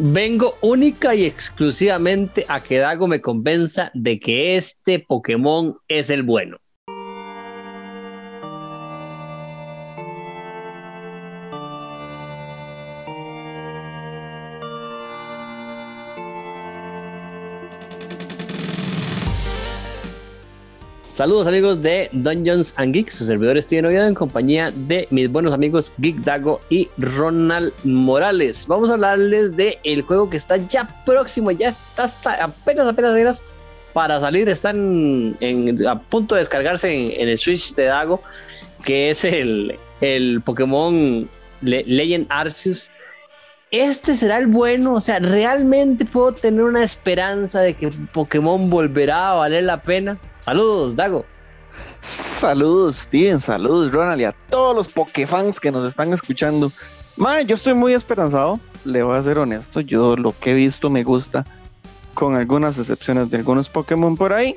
Vengo única y exclusivamente a que Dago me convenza de que este Pokémon es el bueno. Saludos amigos de Dungeons and Geeks, su servidor Steven Oviedo en compañía de mis buenos amigos Geek Dago y Ronald Morales. Vamos a hablarles de el juego que está ya próximo, ya está apenas apenas apenas para salir, están a punto de descargarse en, el Switch de Dago, que es el, el Pokémon Legend Arceus. Este será el bueno, o sea, realmente puedo tener una esperanza de que Pokémon volverá a valer la pena. Saludos, Dago. Saludos, Steven. Saludos, Ronald. Y a todos los Pokéfans que nos están escuchando. Mae, yo estoy muy esperanzado. Le voy a ser honesto. Yo lo que he visto me gusta. Con algunas excepciones de algunos Pokémon por ahí.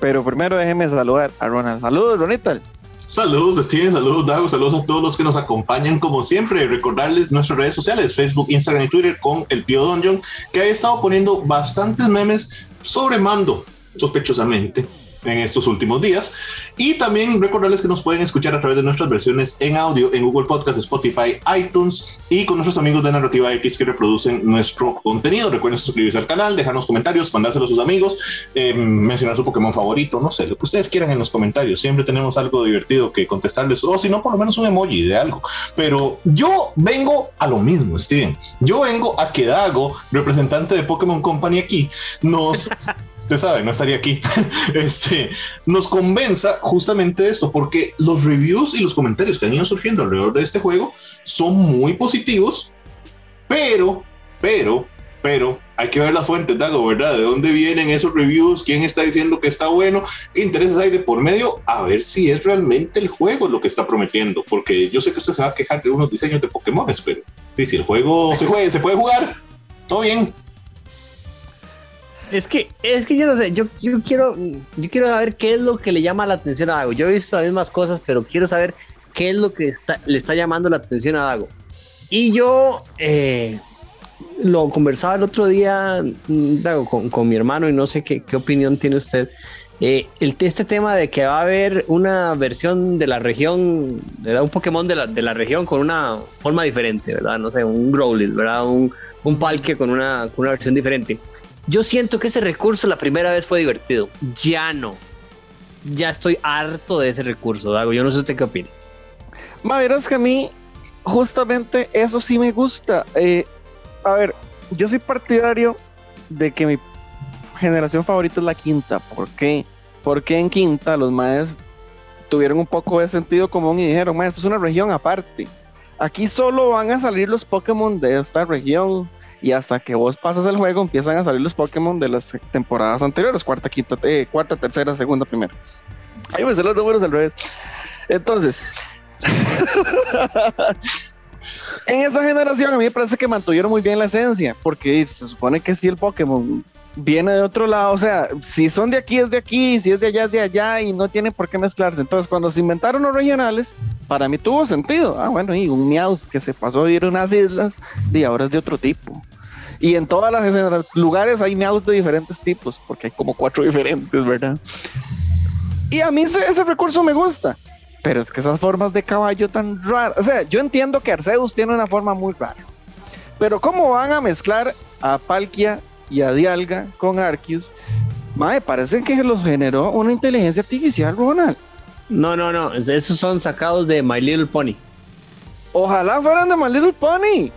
Pero primero déjeme saludar a Ronald. Saludos, Ronita. Saludos Steven, saludos Dago, saludos a todos los que nos acompañan como siempre. Recordarles nuestras redes sociales, Facebook, Instagram y Twitter con el tío Donjon, que ha estado poniendo bastantes memes sobre mando, sospechosamente en estos últimos días. Y también recordarles que nos pueden escuchar a través de nuestras versiones en audio en Google Podcast, Spotify, iTunes y con nuestros amigos de Narrativa X que reproducen nuestro contenido. Recuerden suscribirse al canal, dejarnos comentarios, mandárselo a sus amigos, eh, mencionar su Pokémon favorito, no sé, lo que ustedes quieran en los comentarios. Siempre tenemos algo divertido que contestarles, o si no, por lo menos un emoji de algo. Pero yo vengo a lo mismo, Steven. Yo vengo a que Dago, representante de Pokémon Company aquí, nos usted sabe, no estaría aquí, este, nos convenza justamente de esto, porque los reviews y los comentarios que han ido surgiendo alrededor de este juego son muy positivos, pero, pero, pero hay que ver las fuentes, Dago, ¿verdad? ¿De dónde vienen esos reviews? ¿Quién está diciendo que está bueno? ¿Qué intereses hay de por medio? A ver si es realmente el juego lo que está prometiendo, porque yo sé que usted se va a quejar de unos diseños de Pokémon, pero si el juego se, juegue, se puede jugar, todo bien. Es que, es que yo no sé, yo, yo quiero, yo quiero saber qué es lo que le llama la atención a Dago. Yo he visto las mismas cosas, pero quiero saber qué es lo que está, le está llamando la atención a Dago. Y yo eh, lo conversaba el otro día, mm, Dago, con, mi hermano, y no sé qué, qué opinión tiene usted. Eh, el, este tema de que va a haber una versión de la región, de un Pokémon de la, de la región con una forma diferente, ¿verdad? No sé, un Growlithe, ¿verdad? Un, un con una, con una versión diferente. Yo siento que ese recurso la primera vez fue divertido. Ya no. Ya estoy harto de ese recurso, Dago. Yo no sé usted qué opina. Ma, verás que a mí, justamente eso sí me gusta. Eh, a ver, yo soy partidario de que mi generación favorita es la quinta. ¿Por qué? Porque en quinta los maes tuvieron un poco de sentido común y dijeron, esto es una región aparte. Aquí solo van a salir los Pokémon de esta región y hasta que vos pasas el juego empiezan a salir los Pokémon de las temporadas anteriores, cuarta, quinta, eh, cuarta, tercera, segunda, primera. Ahí me los números al revés. Entonces, en esa generación a mí me parece que mantuvieron muy bien la esencia, porque se supone que si el Pokémon viene de otro lado, o sea, si son de aquí es de aquí, si es de allá es de allá y no tiene por qué mezclarse. Entonces, cuando se inventaron los regionales, para mí tuvo sentido. Ah, bueno, y un Meowth que se pasó a vivir en unas islas y ahora es de otro tipo. Y en todas las lugares hay Meowth de diferentes tipos, porque hay como cuatro diferentes, ¿verdad? Y a mí ese, recurso me gusta. Pero es que esas formas de caballo tan raras. O sea, yo entiendo que Arceus tiene una forma muy rara. Pero ¿cómo van a mezclar a Palkia y a Dialga con Arceus? Me parece que los generó una inteligencia artificial, Ronald. No, no, no. Esos son sacados de My Little Pony. Ojalá fueran de My Little Pony.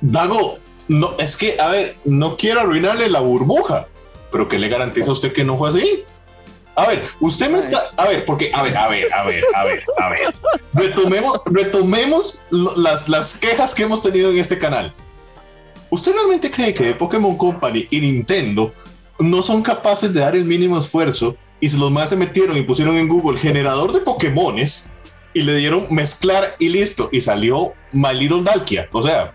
Dago, no, es que, a ver, no quiero arruinarle la burbuja, pero ¿qué le garantiza a usted que no fue así? A ver, usted me está. A ver, porque, a ver, a ver, a ver, a ver, a ver. Retomemos, retomemos las, las quejas que hemos tenido en este canal. ¿Usted realmente cree que Pokémon Company y Nintendo no son capaces de dar el mínimo esfuerzo y se los más se metieron y pusieron en Google generador de Pokémones y le dieron mezclar y listo y salió My Little Dalkia? O sea,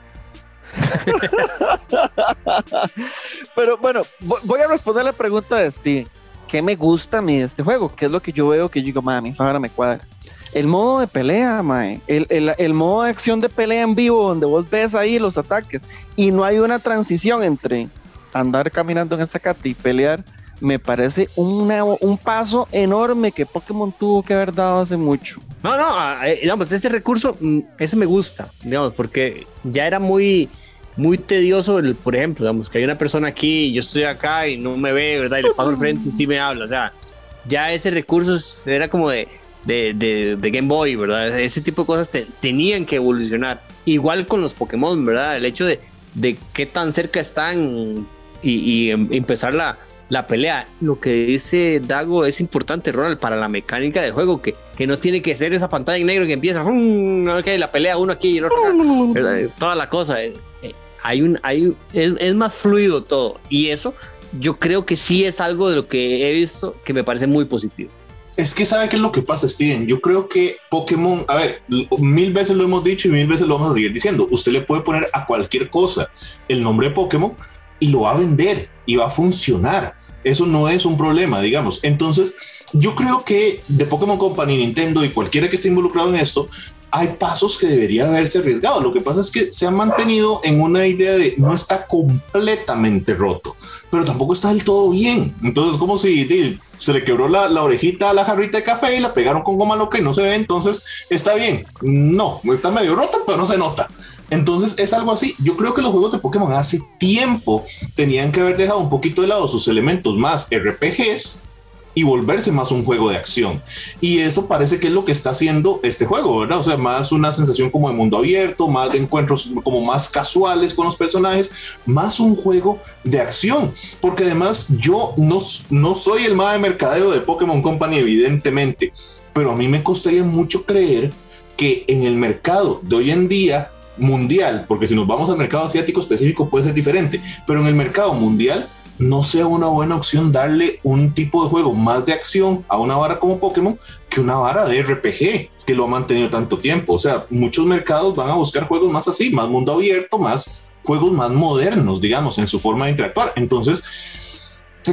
Pero bueno, voy a responder la pregunta de Steven. ¿Qué me gusta a mí de este juego? ¿Qué es lo que yo veo que yo digo, mami, esa ahora me cuadra? el modo de pelea, mae. El, modo de acción de pelea en vivo, donde vos ves ahí los ataques y no hay una transición entre andar caminando en esa cata y pelear, me parece un paso enorme que Pokémon tuvo que haber dado hace mucho. No, no, ah, eh, digamos, este recurso, mm, ese me gusta, digamos, porque ya era muy, muy tedioso, el, por ejemplo, digamos, que hay una persona aquí, yo estoy acá y no me ve, ¿verdad? Y le paso al frente y sí me habla, o sea, ya ese recurso era como de, de, Game Boy, ¿verdad? Ese tipo de cosas tenían que evolucionar. Igual con los Pokémon, ¿verdad? El hecho de, de qué tan cerca están y, em, empezar la, la, pelea. Lo que dice Dago es importante, Ronald, para la mecánica del juego, que, que no tiene que ser esa pantalla en negro que empieza, la pelea uno aquí y el otro acá, Toda la cosa. Eh, eh, hay un, hay, es, es más fluido todo. Y eso yo creo que sí es algo de lo que he visto que me parece muy positivo. Es que sabe qué es lo que pasa, Steven. Yo creo que Pokémon, a ver, mil veces lo hemos dicho y mil veces lo vamos a seguir diciendo. Usted le puede poner a cualquier cosa el nombre de Pokémon y lo va a vender y va a funcionar. Eso no es un problema, digamos. Entonces, yo creo que de Pokémon Company, Nintendo y cualquiera que esté involucrado en esto, hay pasos que debería haberse arriesgado. Lo que pasa es que se han mantenido en una idea de no está completamente roto, pero tampoco está del todo bien. Entonces, como si se le quebró la, la, orejita a la jarrita de café y la pegaron con goma loca y no se ve, entonces está bien. No, está medio rota, pero no se nota. Entonces es algo así. Yo creo que los juegos de Pokémon hace tiempo tenían que haber dejado un poquito de lado sus elementos más RPGs y volverse más un juego de acción. Y eso parece que es lo que está haciendo este juego, ¿verdad? O sea, más una sensación como de mundo abierto, más de encuentros como más casuales con los personajes, más un juego de acción. Porque además yo no, no soy el más de mercadeo de Pokémon Company, evidentemente, pero a mí me costaría mucho creer que en el mercado de hoy en día mundial, porque si nos vamos al mercado asiático específico puede ser diferente, pero en el mercado mundial no sea una buena opción darle un tipo de juego más de acción a una vara como Pokémon que una vara de RPG que lo ha mantenido tanto tiempo. O sea, muchos mercados van a buscar juegos más así, más mundo abierto, más juegos más modernos, digamos, en su forma de interactuar. Entonces,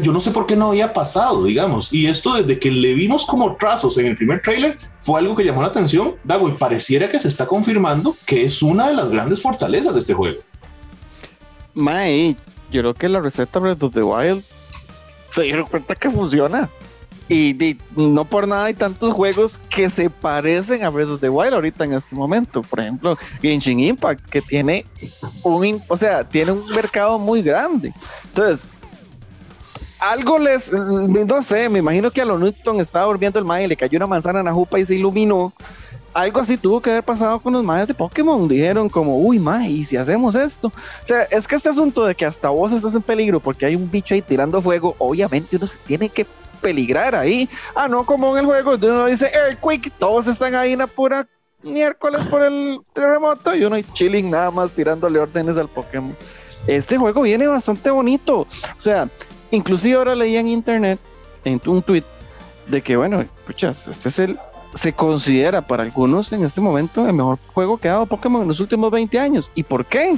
yo no sé por qué no había pasado, digamos. Y esto desde que le vimos como trazos en el primer trailer fue algo que llamó la atención, Dago, y pareciera que se está confirmando que es una de las grandes fortalezas de este juego. Mae, yo creo que la receta Breath of the Wild se dieron cuenta que funciona. Y, no por nada hay tantos juegos que se parecen a Breath of the Wild ahorita en este momento. Por ejemplo, Genshin Impact, que tiene un, o sea, tiene un mercado muy grande. Entonces, algo les, no sé, me imagino que a lo Newton estaba durmiendo el mae y le cayó una manzana en la jupa y se iluminó algo así tuvo que haber pasado con los mayas de Pokémon. Dijeron como, uy, ma, ¿y si hacemos esto? O sea, es que este asunto de que hasta vos estás en peligro porque hay un bicho ahí tirando fuego, obviamente uno se tiene que peligrar ahí. Ah, no como en el juego, uno dice Earthquake, todos están ahí en la pura miércoles por el terremoto y uno chilling nada más tirándole órdenes al Pokémon. Este juego viene bastante bonito. O sea, inclusive ahora leí en internet, en un tweet, de que, bueno, escuchas, este es el se considera para algunos en este momento el mejor juego que ha dado Pokémon en los últimos 20 años. ¿Y por qué?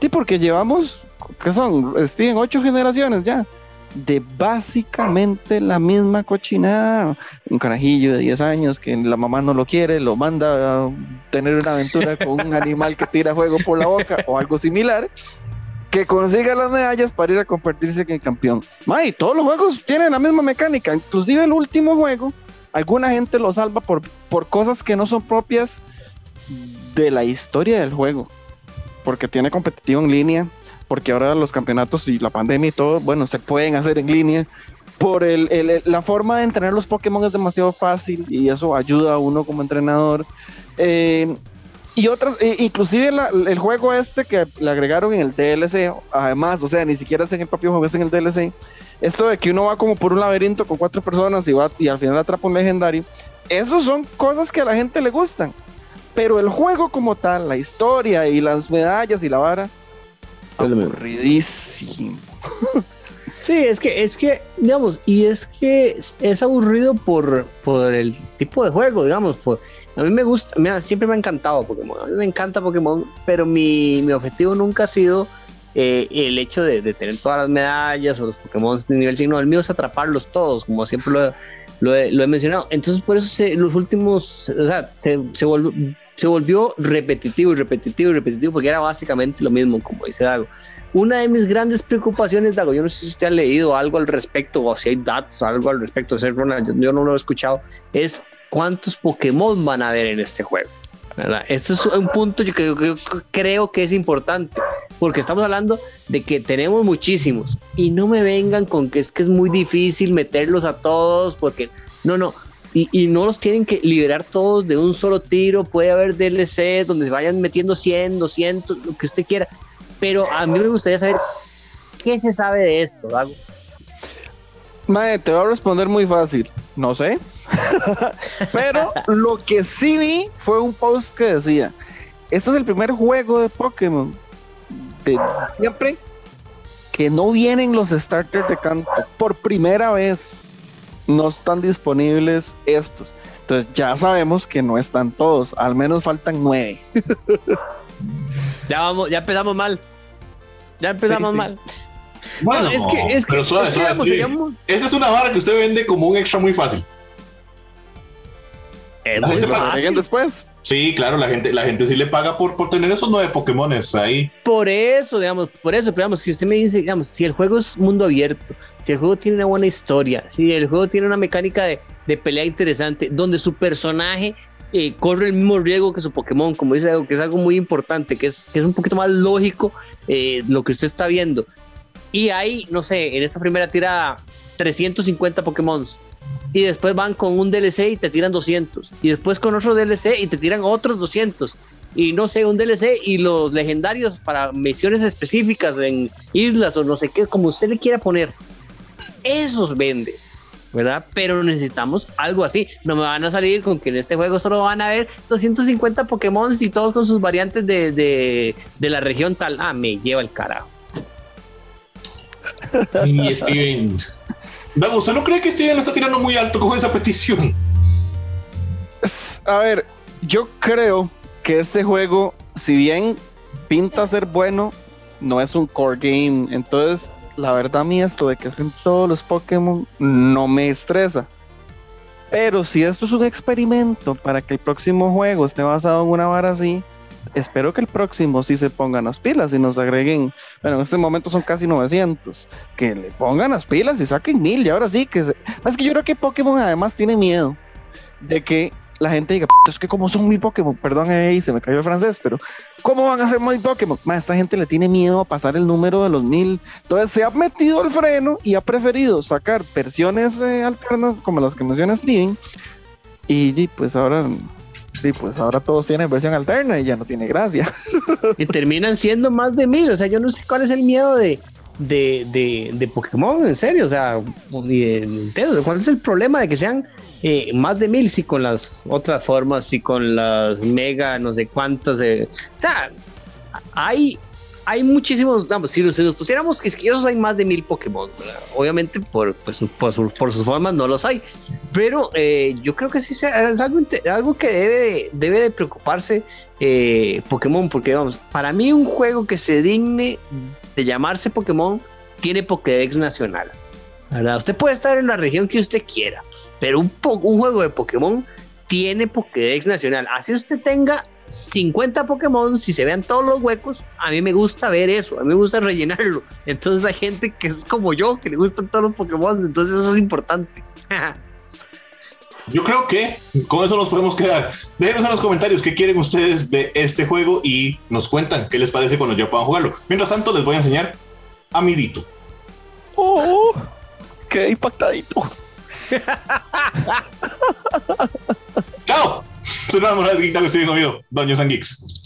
Sí, porque llevamos, ¿qué son? Steven, ocho generaciones ya. De básicamente la misma cochinada. Un carajillo de 10 años que la mamá no lo quiere, lo manda a tener una aventura con un animal que tira fuego por la boca o algo similar que consiga las medallas para ir a convertirse en campeón. May, todos los juegos tienen la misma mecánica, inclusive el último juego alguna gente lo salva por, por cosas que no son propias de la historia del juego. Porque tiene competitivo en línea, porque ahora los campeonatos y la pandemia y todo, bueno, se pueden hacer en línea. Por el, la forma de entrenar los Pokémon es demasiado fácil y eso ayuda a uno como entrenador. Eh, y otras, e inclusive el juego este que le agregaron en el DLC, además, o sea, ni siquiera es en el propio juego, es en el DLC esto de que uno va como por un laberinto con cuatro personas y, va, y al final atrapa un legendario, esos son cosas que a la gente le gustan. Pero el juego como tal, la historia y las medallas y la vara, aburridísimo. Sí, es que, es que, digamos, y es que es aburrido por, por el tipo de juego, digamos, por, a mí me gusta, mira, siempre me ha encantado Pokémon, a mí me encanta Pokémon, pero mi, mi objetivo nunca ha sido eh, el hecho de, tener todas las medallas o los Pokémon de nivel signo, el mío es atraparlos todos, como siempre lo, lo he, lo he mencionado. Entonces, por eso se, los últimos, o sea, se, se, volvió, se volvió repetitivo y repetitivo y repetitivo porque era básicamente lo mismo, como dice Dago. Una de mis grandes preocupaciones, Dago, yo no sé si usted ha leído algo al respecto o si hay datos, algo al respecto, Ronald, yo no lo he escuchado, es cuántos Pokémon van a haber en este juego. ¿verdad? Esto es un punto yo creo, que creo que es importante, porque estamos hablando de que tenemos muchísimos y no me vengan con que es que es muy difícil meterlos a todos, porque no, no, y, y, no los tienen que liberar todos de un solo tiro, puede haber DLC donde se vayan metiendo 100, 200, lo que usted quiera, pero a mí me gustaría saber qué se sabe de esto, Dago. Mae, te voy a responder muy fácil. No sé. Pero lo que sí vi fue un post que decía: Este es el primer juego de Pokémon de siempre que no vienen los starters de canto. Por primera vez no están disponibles estos. Entonces ya sabemos que no están todos, al menos faltan nueve. ya vamos, ya empezamos mal. Ya empezamos sí, sí. mal. Bueno, es que, es pero que, suave, es que, suave, sí. Esa es una vara que usted vende como un extra muy fácil. Es la gente paga después. Sí, claro, la gente, la gente sí le paga por, por tener esos nueve Pokémones ahí. Por eso, digamos, por eso, pero digamos, si usted me dice, digamos, si el juego es mundo abierto, si el juego tiene una buena historia, si el juego tiene una mecánica de, de pelea interesante, donde su personaje eh, corre el mismo riesgo que su Pokémon, como dice algo que es algo muy importante, que es, que es un poquito más lógico eh, lo que usted está viendo. Y hay, no sé, en esta primera tira 350 Pokémon. Y después van con un DLC y te tiran 200. Y después con otro DLC y te tiran otros 200. Y no sé, un DLC y los legendarios para misiones específicas en islas o no sé qué, como usted le quiera poner. Esos vende. ¿Verdad? Pero necesitamos algo así. No me van a salir con que en este juego solo van a haber 250 Pokémon y todos con sus variantes de, de, de la región tal. Ah, me lleva el carajo. Y Steven. Dago, ¿usted no cree que Steven está tirando muy alto con esa petición? A ver, yo creo que este juego, si bien pinta ser bueno, no es un core game. Entonces, la verdad, a mí esto de que estén todos los Pokémon no me estresa. Pero si esto es un experimento para que el próximo juego esté basado en una vara así, espero que el próximo sí se pongan las pilas y nos agreguen, bueno, en este momento son casi 900, que le pongan las pilas y saquen mil y ahora sí que se... es que yo creo que Pokémon además tiene miedo de que la gente diga, es que como son mil Pokémon, perdón, ahí se me cayó el francés, pero ¿cómo van a ser mil Pokémon? Más esta gente le tiene miedo a pasar el número de los mil. Entonces se ha metido el freno y ha preferido sacar versiones eh, alternas como las que menciona Steven. Y, y pues ahora Sí, pues ahora todos tienen versión alterna y ya no tiene gracia. Y terminan siendo más de mil. O sea, yo no sé cuál es el miedo de, de, de, de Pokémon, en serio. O sea, ¿cuál es el problema de que sean eh, más de mil? Si con las otras formas, si con las mega, no sé cuántas. De, o sea, hay, hay muchísimos, vamos, si, si nos pusiéramos quisquillosos hay más de mil Pokémon, ¿verdad? obviamente por, pues, por, sus, por, sus formas no los hay, pero eh, yo creo que sí es algo, algo que debe de, debe de preocuparse eh, Pokémon, porque vamos, para mí un juego que se digne de llamarse Pokémon tiene Pokédex nacional, ¿verdad? Usted puede estar en la región que usted quiera, pero un, juego de Pokémon tiene Pokédex nacional, así usted tenga 50 Pokémon, si se vean todos los huecos, a mí me gusta ver eso, a mí me gusta rellenarlo. Entonces hay gente que es como yo, que le gustan todos los Pokémon, entonces eso es importante. Yo creo que con eso nos podemos quedar. Déjenos en los comentarios qué quieren ustedes de este juego y nos cuentan qué les parece cuando ya puedan jugarlo. Mientras tanto, les voy a enseñar a mi Dito. Oh, qué impactadito. Chao. Soy una morada que estoy conmigo, Doños and Geeks.